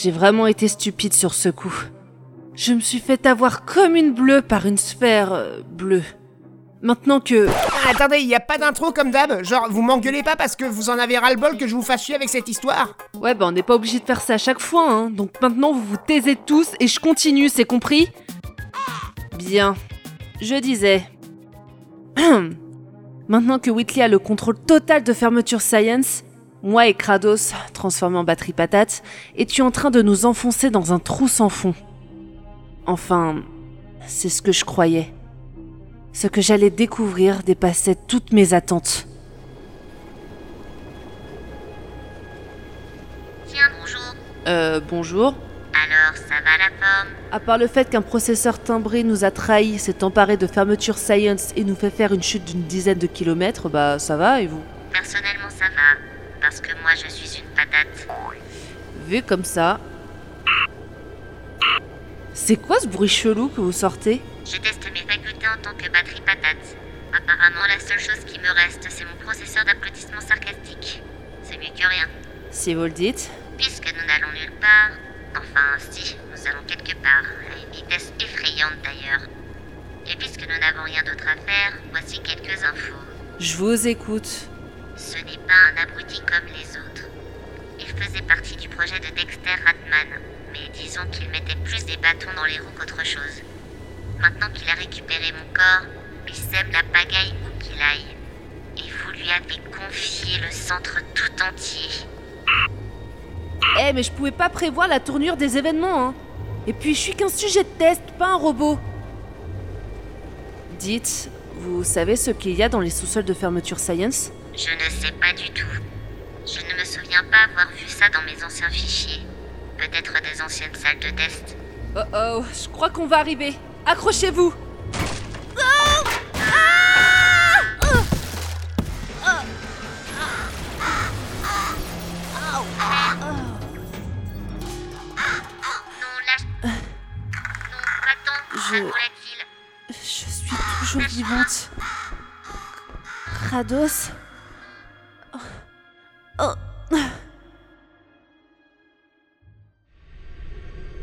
J'ai vraiment été stupide sur ce coup. Je me suis fait avoir comme une bleue par une sphère euh, bleue. Maintenant que... Ah, attendez, y a pas d'intro comme d'hab? Genre, vous m'engueulez pas parce que vous en avez ras-le-bol que je vous fasse chier avec cette histoire? Ouais, bah on n'est pas obligé de faire ça à chaque fois, hein. Donc maintenant vous vous taisez tous et je continue, c'est compris? Bien. Je disais... maintenant que Whitley a le contrôle total de Fermeture Science, moi et Kratos, transformés en batterie patate, étions en train de nous enfoncer dans un trou sans fond. Enfin, c'est ce que je croyais. Ce que j'allais découvrir dépassait toutes mes attentes. Tiens, bonjour. Euh, bonjour. Alors, ça va la forme? À part le fait qu'un processeur timbré nous a trahis, s'est emparé de fermeture science et nous fait faire une chute d'une dizaine de kilomètres, bah ça va et vous? Personnellement, ça va. Parce que moi, je suis une patate. Vu comme ça. C'est quoi ce bruit chelou que vous sortez? Je teste mes facultés en tant que batterie patate. Apparemment, la seule chose qui me reste, c'est mon processeur d'applaudissements sarcastiques. C'est mieux que rien. Si vous le dites. Puisque nous n'allons nulle part, enfin si, nous allons quelque part, à une vitesse effrayante d'ailleurs. Et puisque nous n'avons rien d'autre à faire, voici quelques infos. Je vous écoute. Ce n'est pas un abruti comme les autres. Il faisait partie du projet de Dexter Ratman, mais disons qu'il mettait plus des bâtons dans les roues qu'autre chose. Maintenant qu'il a récupéré mon corps, il sème la pagaille où qu'il aille. Et vous lui avez confié le centre tout entier. Eh, mais je pouvais pas prévoir la tournure des événements, hein. Et puis, je suis qu'un sujet de test, pas un robot. Dites, vous savez ce qu'il y a dans les sous-sols de fermeture Science? Je ne sais pas du tout. Je ne me souviens pas avoir vu ça dans mes anciens fichiers. Peut-être des anciennes salles de test. Oh oh, je crois qu'on va arriver. Accrochez-vous Non, lâche. Non, va-t'en. Je- Je suis toujours vivante. Kratos Oh. Oh.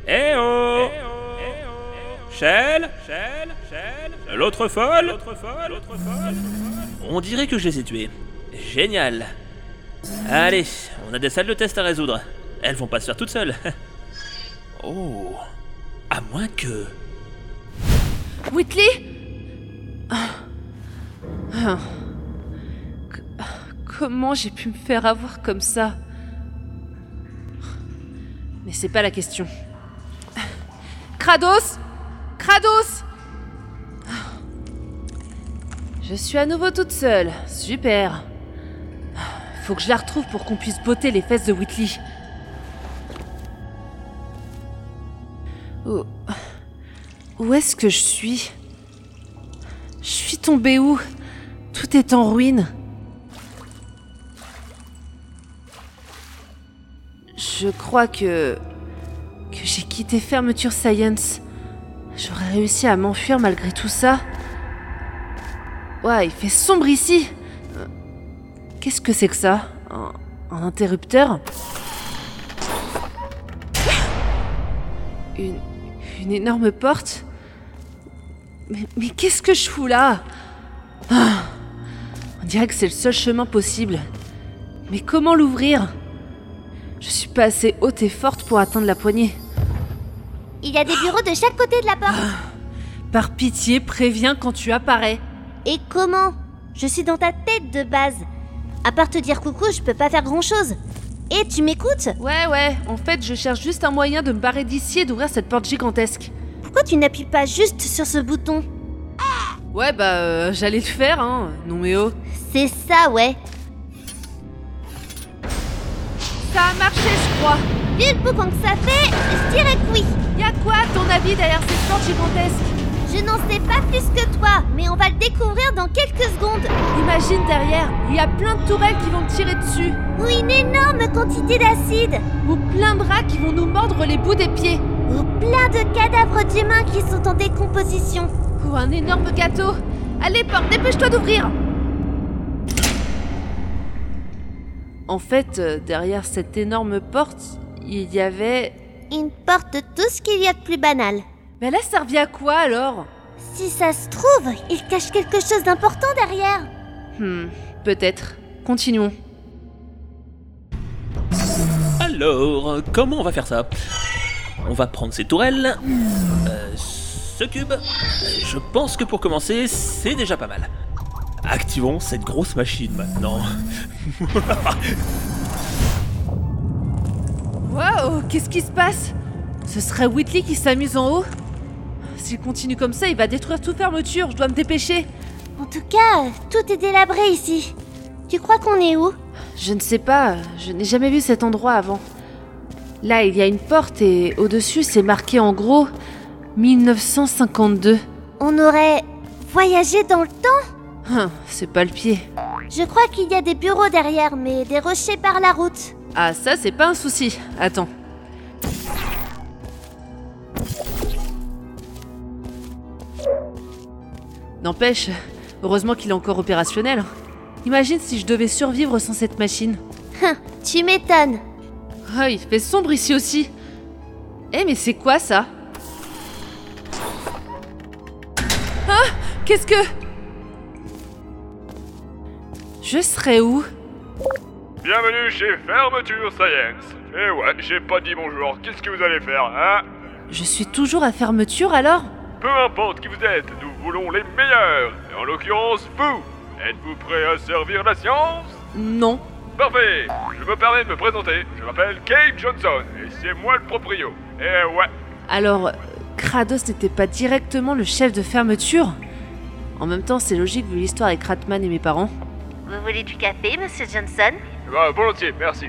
Eh oh Shell L'autre folle On dirait que je les ai tués. Génial Allez, on a des salles de test à résoudre. Elles vont pas se faire toutes seules. oh À moins que... Whitley? Ah. Ah. Comment j'ai pu me faire avoir comme ça Mais c'est pas la question. Kratos Kratos Je suis à nouveau toute seule. Super. Faut que je la retrouve pour qu'on puisse botter les fesses de Whitley. Où, où est-ce que je suis? Je suis tombée où? Tout est en ruine. Je crois que. que j'ai quitté Fermeture Science. J'aurais réussi à m'enfuir malgré tout ça. Ouais, il fait sombre ici. Euh, Qu'est-ce que c'est que ça? Un, un interrupteur? Une. une énorme porte? Mais, qu'est-ce que je fous là? Ah, On dirait que c'est le seul chemin possible. Mais comment l'ouvrir? Je suis pas assez haute et forte pour atteindre la poignée. Il y a des bureaux de chaque côté de la porte. Par pitié, préviens quand tu apparais. Et comment? Je suis dans ta tête de base. À part te dire coucou, je peux pas faire grand chose. Et tu m'écoutes? Ouais, ouais, en fait, je cherche juste un moyen de me barrer d'ici et d'ouvrir cette porte gigantesque. Pourquoi tu n'appuies pas juste sur ce bouton? Ouais, bah, euh, j'allais le faire, hein. Non, mais oh. C'est ça, ouais. Ça a marché, je crois. Vu le boucan que ça fait, je dirais que oui. Y'a quoi, à ton avis, derrière cette porte gigantesque? Je n'en sais pas plus que toi, mais on va le découvrir dans quelques secondes. Imagine derrière, il y a plein de tourelles qui vont tirer dessus. Ou une énorme quantité d'acide. Ou plein de rats qui vont nous mordre les bouts des pieds. Ou plein de cadavres d'humains qui sont en décomposition. Ou un énorme gâteau. Allez, porte, dépêche-toi d'ouvrir. En fait, euh, derrière cette énorme porte, il y avait Une porte de tout ce qu'il y a de plus banal. Mais elle a servi à quoi alors? Si ça se trouve, il cache quelque chose d'important derrière. Hmm, peut-être. Continuons. Alors, comment on va faire ça? On va prendre ces tourelles. euh, ce cube. Je pense que pour commencer, c'est déjà pas mal. Activons cette grosse machine maintenant. Waouh, qu'est-ce qui se passe? Ce serait Whitley qui s'amuse en haut? S'il continue comme ça, il va détruire toute fermeture, je dois me dépêcher. En tout cas, tout est délabré ici. Tu crois qu'on est où? Je ne sais pas, je n'ai jamais vu cet endroit avant. Là, il y a une porte et au-dessus, c'est marqué en gros 1952. On aurait voyagé dans le temps? Hum, c'est pas le pied. Je crois qu'il y a des bureaux derrière, mais des rochers par la route. Ah, ça, c'est pas un souci. Attends. N'empêche, heureusement qu'il est encore opérationnel. Imagine si je devais survivre sans cette machine. Hein, tu m'étonnes. Ah, il fait sombre ici aussi. Eh, mais c'est quoi ça? Ah Qu'est-ce que. Je serais où? Bienvenue chez Fermeture Science. Eh ouais, j'ai pas dit bonjour. Qu'est-ce que vous allez faire, hein? Je suis toujours à fermeture alors? Peu importe qui vous êtes, nous voulons les meilleurs. Et en l'occurrence, vous. Êtes-vous prêt à servir la science? Non. Parfait. Je me permets de me présenter. Je m'appelle Kate Johnson et c'est moi le proprio. Eh ouais. Alors, euh, Kratos n'était pas directement le chef de fermeture? En même temps, c'est logique vu l'histoire avec Ratman et mes parents. Vous voulez du café, monsieur Johnson? Bah, volontiers, merci.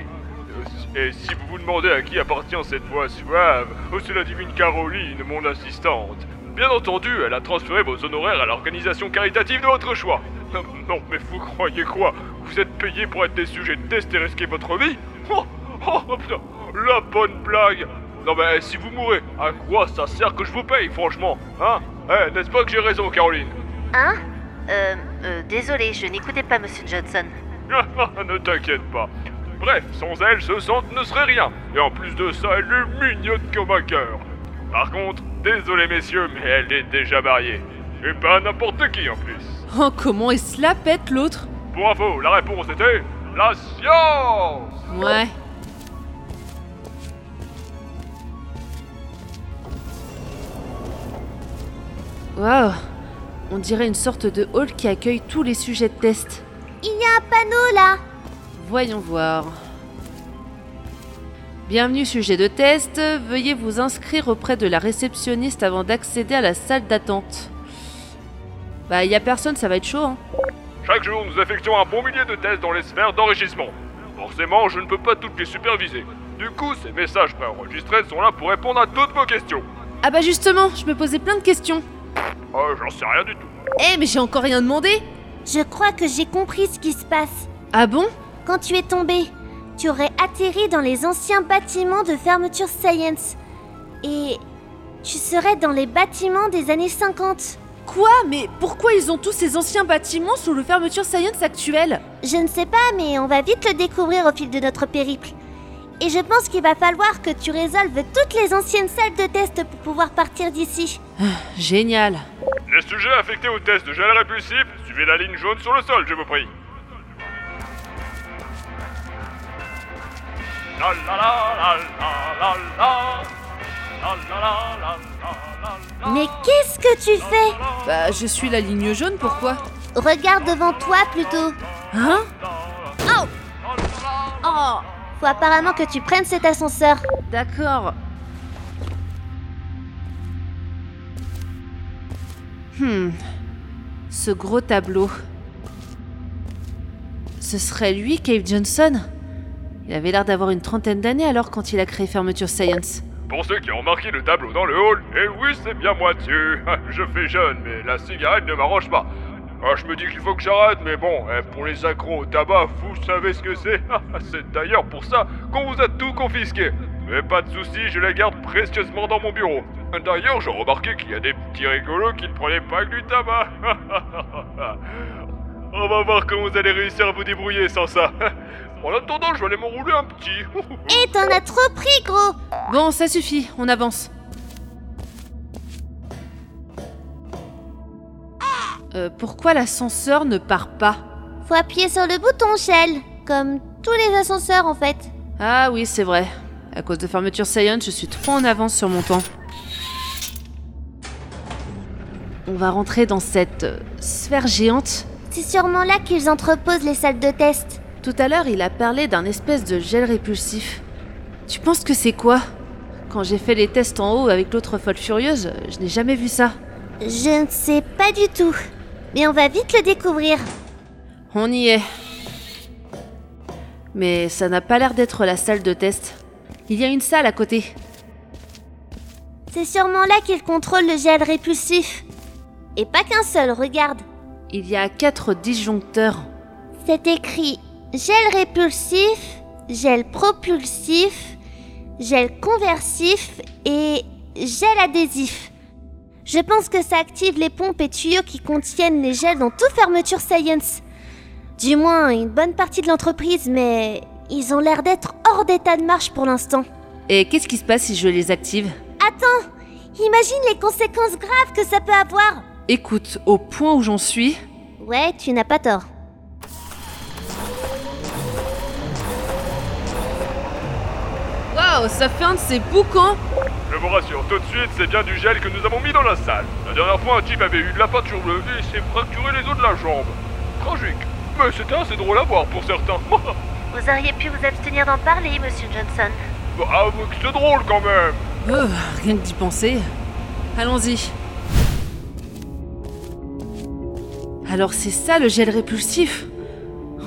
Euh, Et si vous vous demandez à qui appartient cette voix suave, c'est la divine Caroline, mon assistante. Bien entendu, elle a transféré vos honoraires à l'organisation caritative de votre choix. Non, non, mais vous croyez quoi? Vous êtes payé pour être des sujets de test et risquer votre vie? Oh, oh, oh, putain, la bonne blague Non mais si vous mourrez, à quoi ça sert que je vous paye, franchement Hein? Eh, n'est-ce pas que j'ai raison, Caroline? Hein? Euh, euh, désolé, je n'écoutais pas monsieur Johnson. ne t'inquiète pas. Bref, sans elle, ce centre ne serait rien. Et en plus de ça, elle est mignonne comme un cœur. Par contre, désolé messieurs, mais elle est déjà mariée. Et pas n'importe qui en plus. Oh, comment il se la pète l'autre? Pour info, la réponse était la science Ouais. Waouh On dirait une sorte de hall qui accueille tous les sujets de test. Il y a un panneau là Voyons voir. Bienvenue sujet de test, veuillez vous inscrire auprès de la réceptionniste avant d'accéder à la salle d'attente. Bah y a personne, ça va être chaud hein. Chaque jour, nous effectuons un bon millier de tests dans les sphères d'enrichissement. Forcément, je ne peux pas toutes les superviser. Du coup, ces messages préenregistrés sont là pour répondre à toutes vos questions. Ah bah justement, je me posais plein de questions. Oh, j'en sais rien du tout. Eh mais j'ai encore rien demandé Je crois que j'ai compris ce qui se passe. Ah bon? Quand tu es tombé, tu aurais atterri dans les anciens bâtiments de fermeture Science. Et tu serais dans les bâtiments des années 50. Quoi? Mais pourquoi ils ont tous ces anciens bâtiments sous le fermeture science actuelle Je ne sais pas, mais on va vite le découvrir au fil de notre périple. Et je pense qu'il va falloir que tu résolves toutes les anciennes salles de test pour pouvoir partir d'ici. Génial. Les sujets affectés au test de gel répulsif, suivez la ligne jaune sur le sol, je vous prie. La la la. Mais qu'est-ce que tu fais? Bah je suis la ligne jaune, pourquoi? Regarde devant toi plutôt. Hein? Oh Faut apparemment que tu prennes cet ascenseur. D'accord. Hmm. Ce gros tableau. Ce serait lui, Cave Johnson? Il avait l'air d'avoir une trentaine d'années alors quand il a créé Fermeture Science. Pour ceux qui ont remarqué le tableau dans le hall, eh oui, c'est bien moi dessus. Je fais jeune, mais la cigarette ne m'arrange pas. Ah, je me dis qu'il faut que j'arrête, mais bon, eh, pour les accros au tabac, vous savez ce que c'est. c'est d'ailleurs pour ça qu'on vous a tout confisqué. Mais pas de soucis, je les garde précieusement dans mon bureau. D'ailleurs, j'ai remarqué qu'il y a des petits rigolos qui ne prenaient pas que du tabac. On va voir comment vous allez réussir à vous débrouiller sans ça. En attendant, je vais aller m'enrouler un petit. Et t'en as trop pris, gros Bon, ça suffit, on avance. Euh, pourquoi l'ascenseur ne part pas Faut appuyer sur le bouton, Shell. Comme tous les ascenseurs, en fait. Ah oui, c'est vrai. À cause de fermeture Science, je suis trop en avance sur mon temps. On va rentrer dans cette euh, sphère géante. C'est sûrement là qu'ils entreposent les salles de test. Tout à l'heure, il a parlé d'un espèce de gel répulsif. Tu penses que c'est quoi? Quand j'ai fait les tests en haut avec l'autre folle furieuse, je n'ai jamais vu ça. Je ne sais pas du tout. Mais on va vite le découvrir. On y est. Mais ça n'a pas l'air d'être la salle de test. Il y a une salle à côté. C'est sûrement là qu'ils contrôlent le gel répulsif. Et pas qu'un seul, regarde. Il y a quatre disjoncteurs. C'est écrit gel répulsif, gel propulsif, gel conversif et gel adhésif. Je pense que ça active les pompes et tuyaux qui contiennent les gels dans toute fermeture Science. Du moins, une bonne partie de l'entreprise, mais ils ont l'air d'être hors d'état de marche pour l'instant. Et qu'est-ce qui se passe si je les active? Attends, imagine les conséquences graves que ça peut avoir. Écoute, au point où j'en suis, Ouais, tu n'as pas tort. Waouh, ça fait un de ces boucans Je vous rassure, tout de suite, c'est bien du gel que nous avons mis dans la salle. La dernière fois, un type avait eu de la peinture bleue et s'est fracturé les os de la jambe. Tragique. Mais c'était assez drôle à voir pour certains. Vous auriez pu vous abstenir d'en parler, monsieur Johnson. Bah, Avoue que c'est drôle quand même. Euh, Rien que d'y penser. Allons-y. Alors c'est ça le gel répulsif?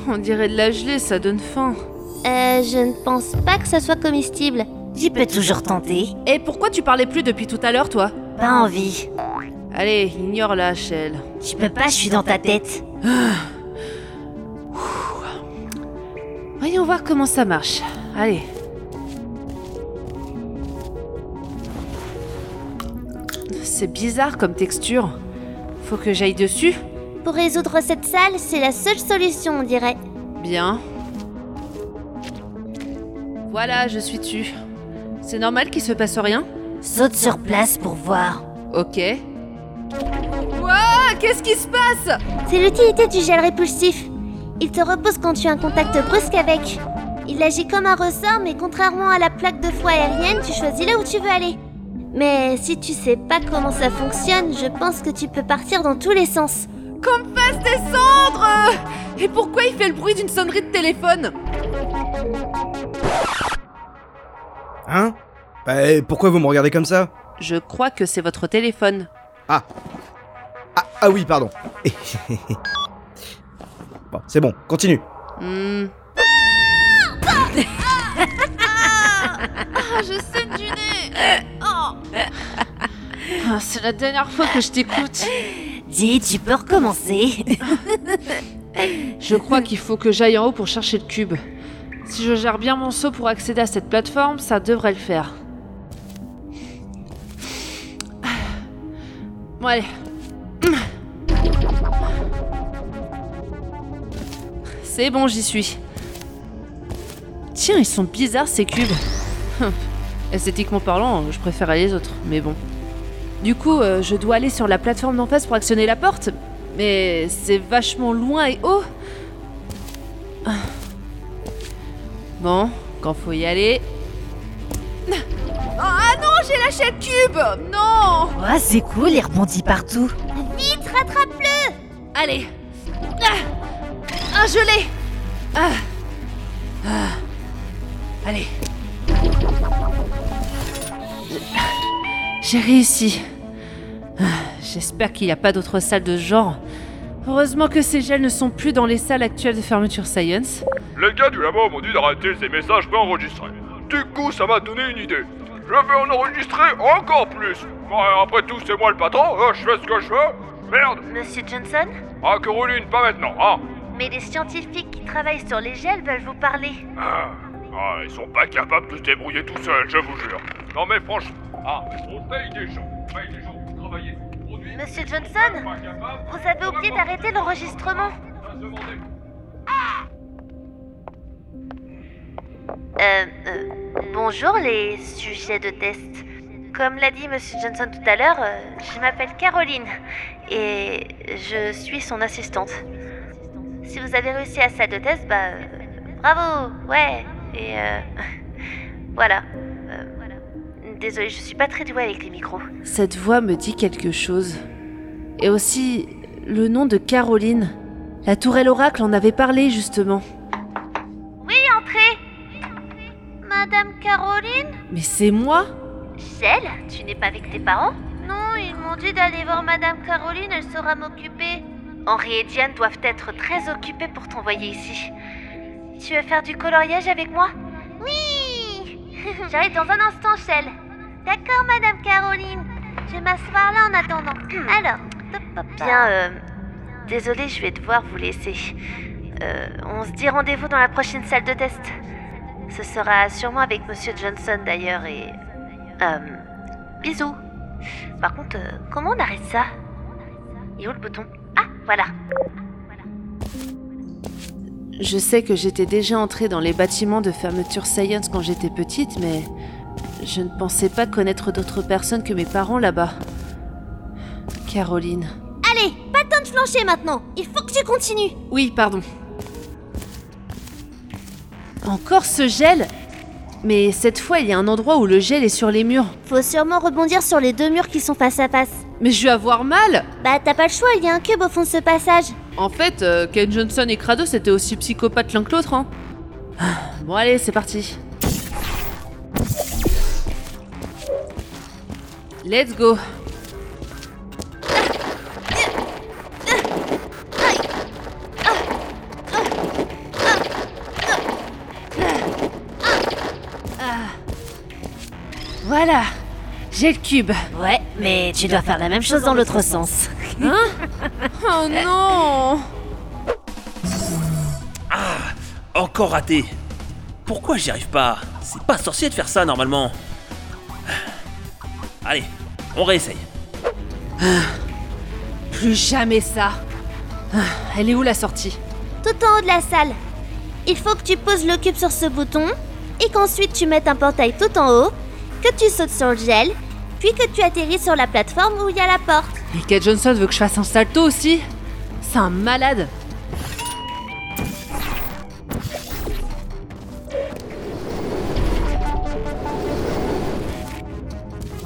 On dirait de la gelée, ça donne faim. Euh, je ne pense pas que ça soit comestible. Tu peux toujours tenter. Et pourquoi tu parlais plus depuis tout à l'heure, toi Pas envie. Allez, ignore-la, Shell. Je peux pas, je suis dans ta tête. Voyons voir comment ça marche. Allez. C'est bizarre comme texture. Faut que j'aille dessus Pour résoudre cette salle, c'est la seule solution, on dirait. Bien. Voilà, je suis dessus. C'est normal qu'il se passe rien Saute sur place pour voir. Ok. Ouah, qu'est-ce qui se passe C'est l'utilité du gel répulsif. Il te repose quand tu as un contact brusque avec. Il agit comme un ressort, mais contrairement à la plaque de foie aérienne, tu choisis là où tu veux aller. Mais si tu sais pas comment ça fonctionne, je pense que tu peux partir dans tous les sens. Qu'on me fasse descendre Et pourquoi il fait le bruit d'une sonnerie de téléphone Hein? Bah, pourquoi vous me regardez comme ça? Je crois que c'est votre téléphone. Ah Ah, ah oui, pardon. bon, c'est bon, continue. Hmm. Ah, je saigne du nez Ah, c'est la dernière fois que je t'écoute. Dis, tu peux recommencer. Je crois qu'il faut que j'aille en haut pour chercher le cube. Si je gère bien mon saut pour accéder à cette plateforme, ça devrait le faire. Bon allez. C'est bon, j'y suis. Tiens, ils sont bizarres ces cubes. Esthétiquement parlant, je préfère les autres, mais bon. Du coup, euh, je dois aller sur la plateforme d'en face pour actionner la porte, mais c'est vachement loin et haut. Ah. Bon, quand faut y aller. Ah non, j'ai lâché le cube Non Ouais, c'est cool, il rebondit partout. Vite, rattrape-le Allez Ah, ah je l'ai ah. Ah. Allez. J'ai réussi. Ah, J'espère qu'il n'y a pas d'autres salles de ce genre. Heureusement que ces gels ne sont plus dans les salles actuelles de fermeture Science. Les gars du labo m'ont dit d'arrêter ces messages préenregistrés. Du coup, ça m'a donné une idée. Je vais en enregistrer encore plus. Après tout, c'est moi le patron, hein, je fais ce que je veux. Merde Monsieur Johnson? Ah, Caroline, pas maintenant, hein Mais les scientifiques qui travaillent sur les gels veulent vous parler. ah, ah, ils sont pas capables de se débrouiller tout seuls, je vous jure. Non mais franchement, ah, on paye des gens, on paye des gens Monsieur Johnson Vous avez oublié d'arrêter l'enregistrement. Euh, euh, bonjour les sujets de test. Comme l'a dit Monsieur Johnson tout à l'heure, euh, je m'appelle Caroline et je suis son assistante. Si vous avez réussi à salle de test, bah bravo, ouais. Et voilà. Désolée, je suis pas très douée avec les micros. Cette voix me dit quelque chose. Et aussi le nom de Caroline. La tourelle oracle en avait parlé justement. Oui, entrez. Madame Caroline Mais c'est moi Gel, tu n'es pas avec tes parents Non, ils m'ont dit d'aller voir Madame Caroline, elle saura m'occuper. Henri et Diane doivent être très occupés pour t'envoyer ici. Tu veux faire du coloriage avec moi? Oui J'arrive dans un instant, Shell. D'accord, Madame Caroline. Je vais m'asseoir là en attendant. Alors, top, top, Bien, euh... Désolée, je vais devoir vous laisser. Euh, on se dit rendez-vous dans la prochaine salle de test. Ce sera sûrement avec Monsieur Johnson d'ailleurs et... Euh... Bisous. Par contre, euh, comment on arrête ça? Et où le bouton? Ah, voilà. Je sais que j'étais déjà entrée dans les bâtiments de fermeture Science quand j'étais petite, mais je ne pensais pas connaître d'autres personnes que mes parents là-bas. Caroline. Allez, pas le temps de flancher maintenant. Il faut que tu continues. Oui, pardon. Encore ce gel? Mais cette fois, il y a un endroit où le gel est sur les murs. Faut sûrement rebondir sur les deux murs qui sont face à face. Mais je vais avoir mal Bah, t'as pas le choix, il y a un cube au fond de ce passage. En fait, euh, Ken Johnson et Kratos étaient aussi psychopathes l'un que l'autre, hein. Ah, Bon allez, c'est parti. Let's go. Voilà, j'ai le cube. Ouais, mais tu dois faire la même chose dans l'autre sens. Oh non Encore raté. Pourquoi j'y arrive pas? C'est pas sorcier de faire ça normalement. Allez, on réessaye. Plus jamais ça. Ah, Elle est où la sortie? Tout en haut de la salle. Il faut que tu poses le cube sur ce bouton et qu'ensuite tu mettes un portail tout en haut, que tu sautes sur le gel, puis que tu atterris sur la plateforme où il y a la porte. Et Kate Johnson veut que je fasse un salto aussi? C'est un malade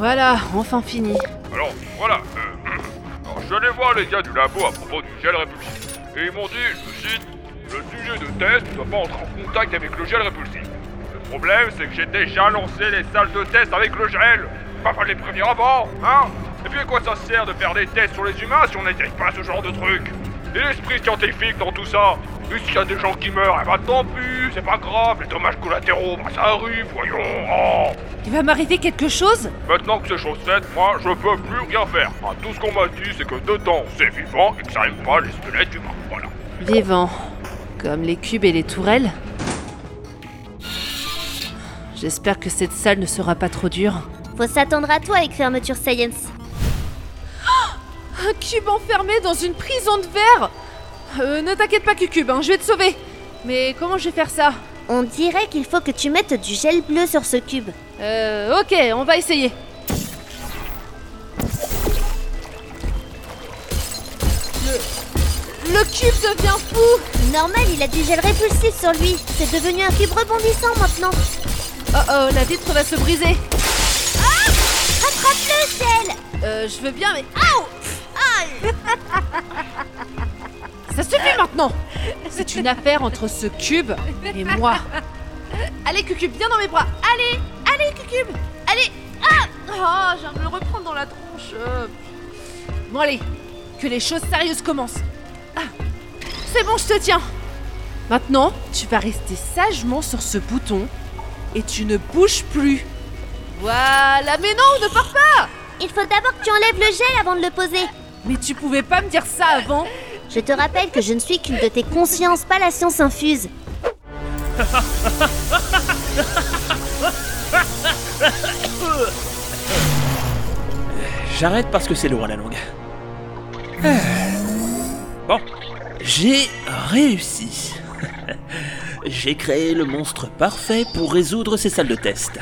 Voilà, enfin fini. Alors, voilà. euh, alors, je suis allé voir les gars du labo à propos du gel répulsif. Et ils m'ont dit, je cite, le sujet de test ne doit pas entrer en contact avec le gel répulsif. Le problème, c'est que j'ai déjà lancé les salles de test avec le gel. Pas falloir les prévenir avant, hein? Et puis à quoi ça sert de faire des tests sur les humains si on n'essaye pas ce genre de truc? L'esprit scientifique dans tout ça Et s'il y a des gens qui meurent, eh bah tant pis, c'est pas grave, les dommages collatéraux, bah ça arrive, voyons, oh Il va m'arriver quelque chose? Maintenant que c'est chose faite, moi je peux plus rien faire. Ah, tout ce qu'on m'a dit, c'est que dedans c'est vivant et que ça aime pas les squelettes humains. Voilà. Vivant. Comme les cubes et les tourelles. J'espère que cette salle ne sera pas trop dure. Faut s'attendre à toi avec Fermeture Science. Un cube enfermé dans une prison de verre Euh, ne t'inquiète pas, Cucube, hein, je vais te sauver. Mais comment je vais faire ça? On dirait qu'il faut que tu mettes du gel bleu sur ce cube. Euh, ok, on va essayer. Le... Le cube devient fou Normal, il a du gel répulsif sur lui. C'est devenu un cube rebondissant maintenant. Oh oh, la vitre va se briser Rattrape-le, gel Euh, je veux bien, mais... Aouh Ça suffit maintenant C'est une affaire entre ce cube et moi. Allez, Cucube, viens dans mes bras Allez Allez, Cucube Allez Ah Oh, de me reprendre dans la tronche. Bon, allez, que les choses sérieuses commencent. Ah, C'est bon, je te tiens Maintenant, tu vas rester sagement sur ce bouton et tu ne bouges plus. Voilà, mais non, ne pars pas Il faut d'abord que tu enlèves le gel avant de le poser. Mais tu pouvais pas me dire ça avant Je te rappelle que je ne suis qu'une de tes consciences, pas la science infuse. J'arrête parce que c'est lourd à la longue. Bon, J'ai réussi. J'ai créé le monstre parfait pour résoudre ces salles de test.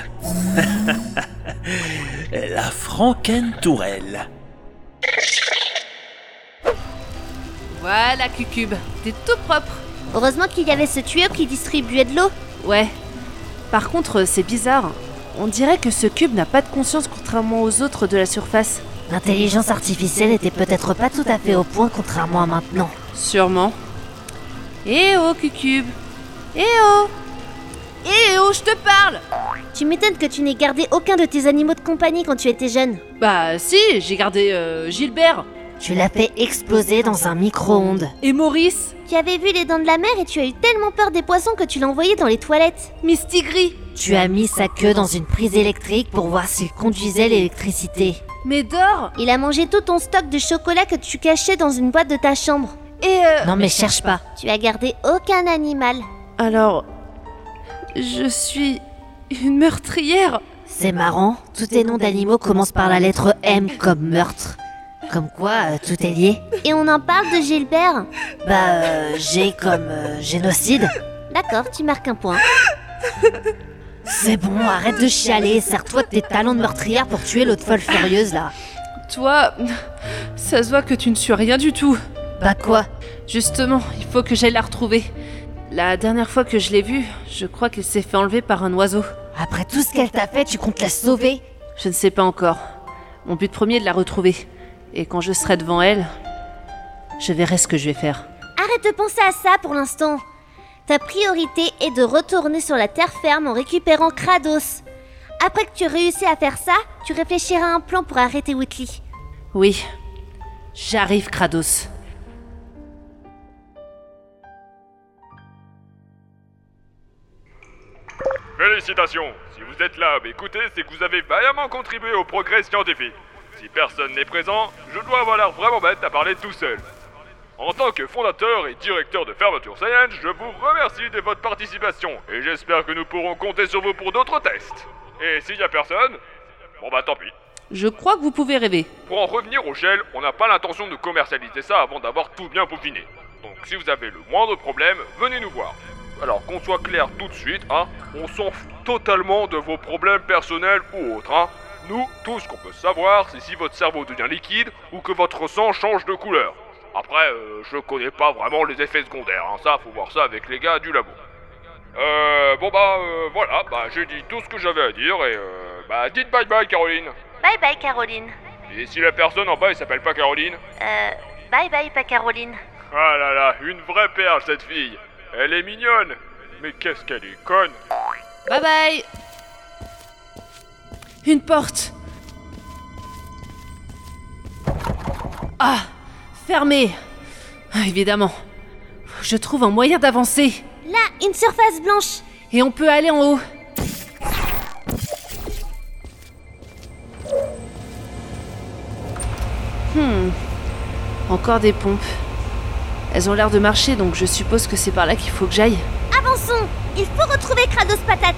La Franken Tourelle. Voilà, Cucube, t'es tout propre. Heureusement qu'il y avait ce tuyau qui distribuait de l'eau. Ouais. Par contre, c'est bizarre. On dirait que ce cube n'a pas de conscience contrairement aux autres de la surface. L'intelligence artificielle était peut-être pas tout à fait au point contrairement à maintenant. Sûrement. Eh oh, Cucube Eh oh Eh oh, je te parle Tu m'étonnes que tu n'aies gardé aucun de tes animaux de compagnie quand tu étais jeune. Bah si, j'ai gardé euh, Gilbert. Tu l'as fait exploser dans un micro-ondes. Et Maurice Tu avais vu les dents de la mer et tu as eu tellement peur des poissons que tu l'as envoyé dans les toilettes. Mistigris Tu as mis sa queue dans une prise électrique pour voir s'il conduisait l'électricité. Médor Il a mangé tout ton stock de chocolat que tu cachais dans une boîte de ta chambre. Et euh... Non mais cherche pas. Tu as gardé aucun animal. Alors... Je suis... une meurtrière C'est marrant, tous tes noms d'animaux commencent par la lettre M comme meurtre. Comme quoi, euh, tout est lié. Et on en parle de Gilbert Bah, euh, G comme euh, génocide. D'accord, tu marques un point. C'est bon, arrête de chialer, sers-toi de tes talents de meurtrière pour tuer l'autre folle furieuse là. Toi... Ça se voit que tu ne suis rien du tout. Bah quoi? Justement, il faut que j'aille la retrouver. La dernière fois que je l'ai vue, je crois qu'elle s'est fait enlever par un oiseau. Après tout ce qu'elle t'a fait, tu comptes la sauver? Je ne sais pas encore. Mon but premier est de la retrouver. Et quand je serai devant elle, je verrai ce que je vais faire. Arrête de penser à ça pour l'instant. Ta priorité est de retourner sur la terre ferme en récupérant Kratos. Après que tu réussis à faire ça, tu réfléchiras à un plan pour arrêter Whitley. Oui, j'arrive, Kratos. Félicitations Si vous êtes là à m'écouter, c'est que vous avez vaillamment contribué au progrès scientifique. Si personne n'est présent, je dois avoir l'air vraiment bête à parler tout seul. En tant que fondateur et directeur de Fermeture Science, je vous remercie de votre participation et j'espère que nous pourrons compter sur vous pour d'autres tests. Et s'il y a personne, bon bah tant pis. Je crois que vous pouvez rêver. Pour en revenir au gel, on n'a pas l'intention de commercialiser ça avant d'avoir tout bien peaufiné. Donc si vous avez le moindre problème, venez nous voir. Alors qu'on soit clair tout de suite, hein, on s'en fout totalement de vos problèmes personnels ou autres, hein. Nous, tout ce qu'on peut savoir, c'est si votre cerveau devient liquide ou que votre sang change de couleur. Après, euh, je connais pas vraiment les effets secondaires, hein. ça, faut voir ça avec les gars du labo. Euh, bon bah, euh, voilà, bah j'ai dit tout ce que j'avais à dire et euh, bah dites bye bye Caroline. Bye bye Caroline. Et si la personne en bas, elle s'appelle pas Caroline? Euh, bye bye pas Caroline. Ah là là, une vraie perle cette fille. Elle est mignonne, mais qu'est-ce qu'elle est conne. Bye bye Une porte Ah Fermée Évidemment. Je trouve un moyen d'avancer. Là, une surface blanche. Et on peut aller en haut. Hmm. Encore des pompes. Elles ont l'air de marcher, donc je suppose que c'est par là qu'il faut que j'aille. Avançons. Il faut retrouver Kratos Patate.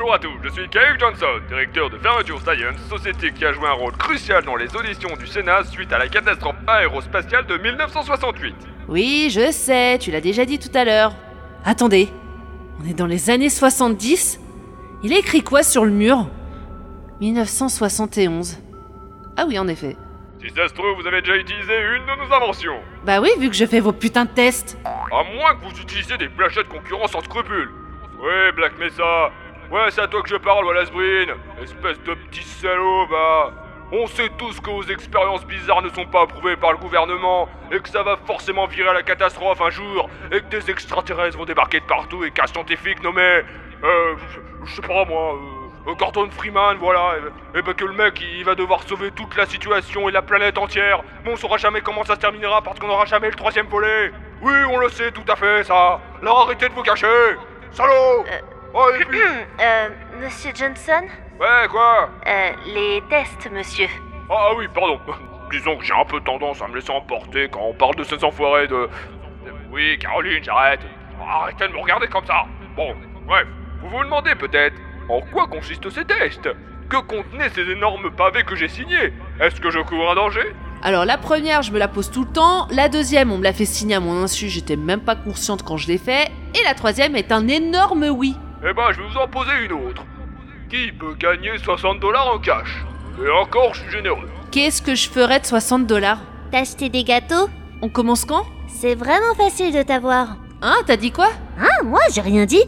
Bonjour à tous, je suis Craig Johnson, directeur de Fermeture Science, société qui a joué un rôle crucial dans les auditions du Sénat suite à la catastrophe aérospatiale de 1968. Oui, je sais, tu l'as déjà dit tout à l'heure. Attendez, on est dans les années 70 Il a écrit quoi sur le mur? 1971. Ah oui, en effet. Si ça se trouve, vous avez déjà utilisé une de nos inventions. Bah oui, vu que je fais vos putains de tests. À moins que vous utilisiez des plachettes concurrents sans scrupules. Ouais, Black Mesa. Ouais, c'est à toi que je parle, Wallace Breen. Espèce de petit salaud, bah. On sait tous que vos expériences bizarres ne sont pas approuvées par le gouvernement, et que ça va forcément virer à la catastrophe un jour, et que des extraterrestres vont débarquer de partout, et qu'un scientifique nommé. Euh. Je sais pas moi. Euh, Gordon Freeman, voilà, et, et ben que le mec il va devoir sauver toute la situation et la planète entière, mais on saura jamais comment ça se terminera parce qu'on n'aura jamais le troisième volet. Oui, on le sait tout à fait, ça. Alors arrêtez de vous cacher. Salaud Oh, et puis... Euh, Monsieur Johnson Ouais, quoi Euh, les tests, monsieur. Ah oui, pardon. Disons que j'ai un peu tendance à me laisser emporter quand on parle de ces enfoirés de... Oui, Caroline, j'arrête. Arrêtez de me regarder comme ça. Bon, bref, vous vous demandez peut-être en quoi consistent ces tests? Que contenaient ces énormes pavés que j'ai signés? Est-ce que je cours un danger? Alors la première, je me la pose tout le temps, la deuxième, on me l'a fait signer à mon insu, j'étais même pas consciente quand je l'ai fait, et la troisième est un énorme oui. Eh ben, je vais vous en poser une autre. Qui peut gagner 60 dollars en cash? Et encore, je suis généreux. Qu'est-ce que je ferais de 60 dollars? T'as des gâteaux? On commence quand? C'est vraiment facile de t'avoir. Hein, t'as dit quoi? Ah, moi, j'ai rien dit.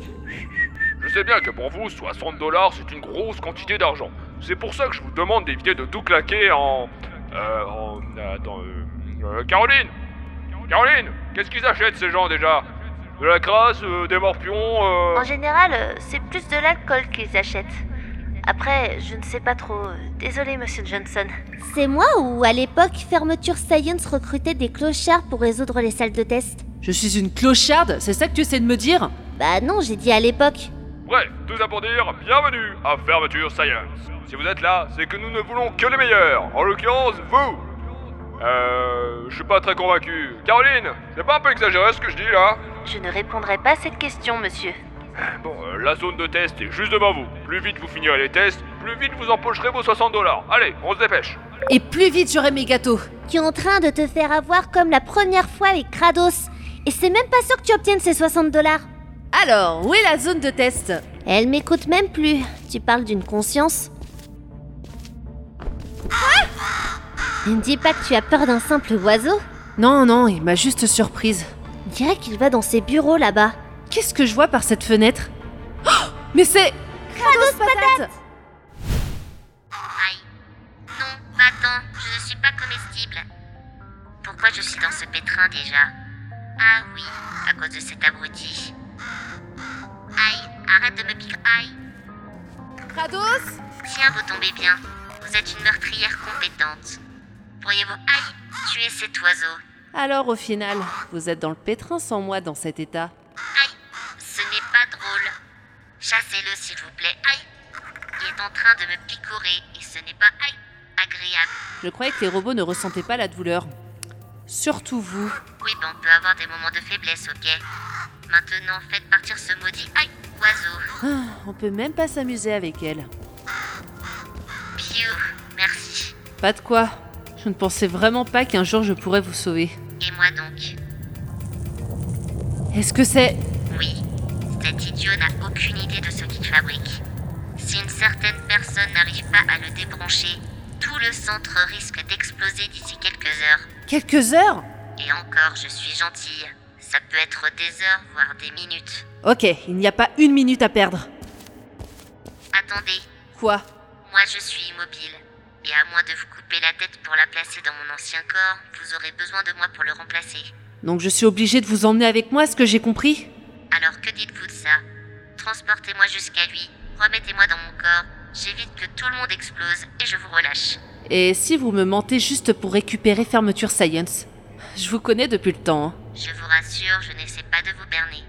Je sais bien que pour vous, 60 dollars, c'est une grosse quantité d'argent. C'est pour ça que je vous demande d'éviter de tout claquer en... Euh, en... Attends... Euh, euh, Caroline Caroline Qu'est-ce qu'ils achètent ces gens déjà? De la crasse, euh, des morpions, euh... En général, euh, c'est plus de l'alcool qu'ils achètent. Après, je ne sais pas trop. Désolé, monsieur Johnson. C'est moi ou à l'époque, Fermeture Science recrutait des clochards pour résoudre les salles de test? Je suis une clocharde, c'est ça que tu essaies de me dire? Bah non, j'ai dit à l'époque. Bref, tout ça pour dire bienvenue à Fermeture Science. Si vous êtes là, c'est que nous ne voulons que les meilleurs. En l'occurrence, vous. Euh, je suis pas très convaincu. Caroline, c'est pas un peu exagéré ce que je dis là? Je ne répondrai pas à cette question, monsieur. Bon, euh, la zone de test est juste devant vous. Plus vite vous finirez les tests, plus vite vous empocherez vos 60 dollars. Allez, on se dépêche. Et plus vite j'aurai mes gâteaux Tu es en train de te faire avoir comme la première fois avec Kratos. Et c'est même pas sûr que tu obtiennes ces 60 dollars. Alors, où est la zone de test? Elle m'écoute même plus. Tu parles d'une conscience Ne me dis pas que tu as peur d'un simple oiseau. Non, non, il m'a juste surprise. On dirait qu'il va dans ses bureaux là-bas. Qu'est-ce que je vois par cette fenêtre Oh Mais c'est... Kratos patate Aïe. Non, pas tant, je ne suis pas comestible. Pourquoi je suis dans ce pétrin déjà Ah oui, à cause de cet abruti. Aïe, arrête de me piquer. Aïe. Kratos Tiens, vous tombez bien. Vous êtes une meurtrière compétente. Pourriez-vous, aïe, tuer cet oiseau Alors au final, vous êtes dans le pétrin sans moi dans cet état. Aïe, ce n'est pas drôle. Chassez-le, s'il vous plaît. Aïe, il est en train de me picorer et ce n'est pas, aïe, agréable. Je croyais que les robots ne ressentaient pas la douleur. Surtout vous. Oui, ben on peut avoir des moments de faiblesse, ok Maintenant, faites partir ce maudit, aïe, oiseau. Ah, On peut même pas s'amuser avec elle. Piou, merci. Pas de quoi. Je ne pensais vraiment pas qu'un jour je pourrais vous sauver. Et moi donc Est-ce que c'est... Oui, cet idiot n'a aucune idée de ce qu'il fabrique. Si une certaine personne n'arrive pas à le débrancher, tout le centre risque d'exploser d'ici quelques heures. Quelques heures Et encore, je suis gentille. Ça peut être des heures, voire des minutes. Ok, il n'y a pas une minute à perdre. Attendez, Quoi? Moi je suis immobile. Et à moins de vous couper la tête pour la placer dans mon ancien corps, vous aurez besoin de moi pour le remplacer. Donc je suis obligée de vous emmener avec moi, est-ce que j'ai compris? Alors que dites-vous de ça? Transportez-moi jusqu'à lui, remettez-moi dans mon corps, j'évite que tout le monde explose et je vous relâche. Et si vous me mentez juste pour récupérer Fermeture Science? Je vous connais depuis le temps. hein. Je vous rassure, je n'essaie pas de vous berner.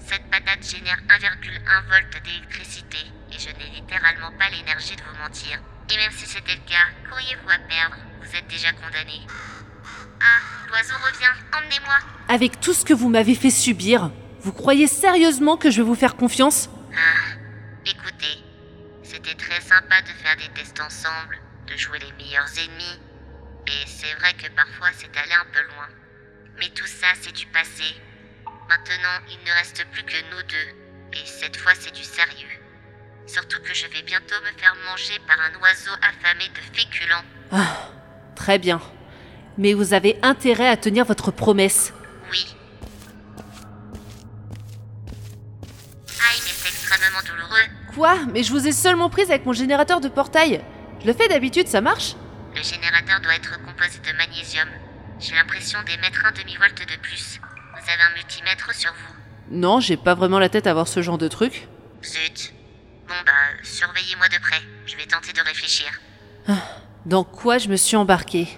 Cette patate génère 1,1 volt d'électricité et je n'ai littéralement pas l'énergie de vous mentir. Et même si c'était le cas, qu'auriez-vous à perdre? Vous êtes déjà condamné. Ah, l'oiseau revient, emmenez-moi Avec tout ce que vous m'avez fait subir, vous croyez sérieusement que je vais vous faire confiance? Ah, écoutez, c'était très sympa de faire des tests ensemble, de jouer les meilleurs ennemis. Et c'est vrai que parfois c'est allé un peu loin. Mais tout ça, c'est du passé. Maintenant, il ne reste plus que nous deux. Et cette fois, c'est du sérieux. Surtout que je vais bientôt me faire manger par un oiseau affamé de féculents. Ah, très bien. Mais vous avez intérêt à tenir votre promesse. Oui. Aïe, mais c'est extrêmement douloureux. Quoi? Mais je vous ai seulement prise avec mon générateur de portail. Je le fais d'habitude, ça marche? Le générateur doit être composé de magnésium. J'ai l'impression d'émettre un demi-volt de plus. Vous avez un multimètre sur vous. Non, j'ai pas vraiment la tête à voir ce genre de truc. Zut. Bon bah, surveillez-moi de près. Je vais tenter de réfléchir. Dans quoi je me suis embarquée?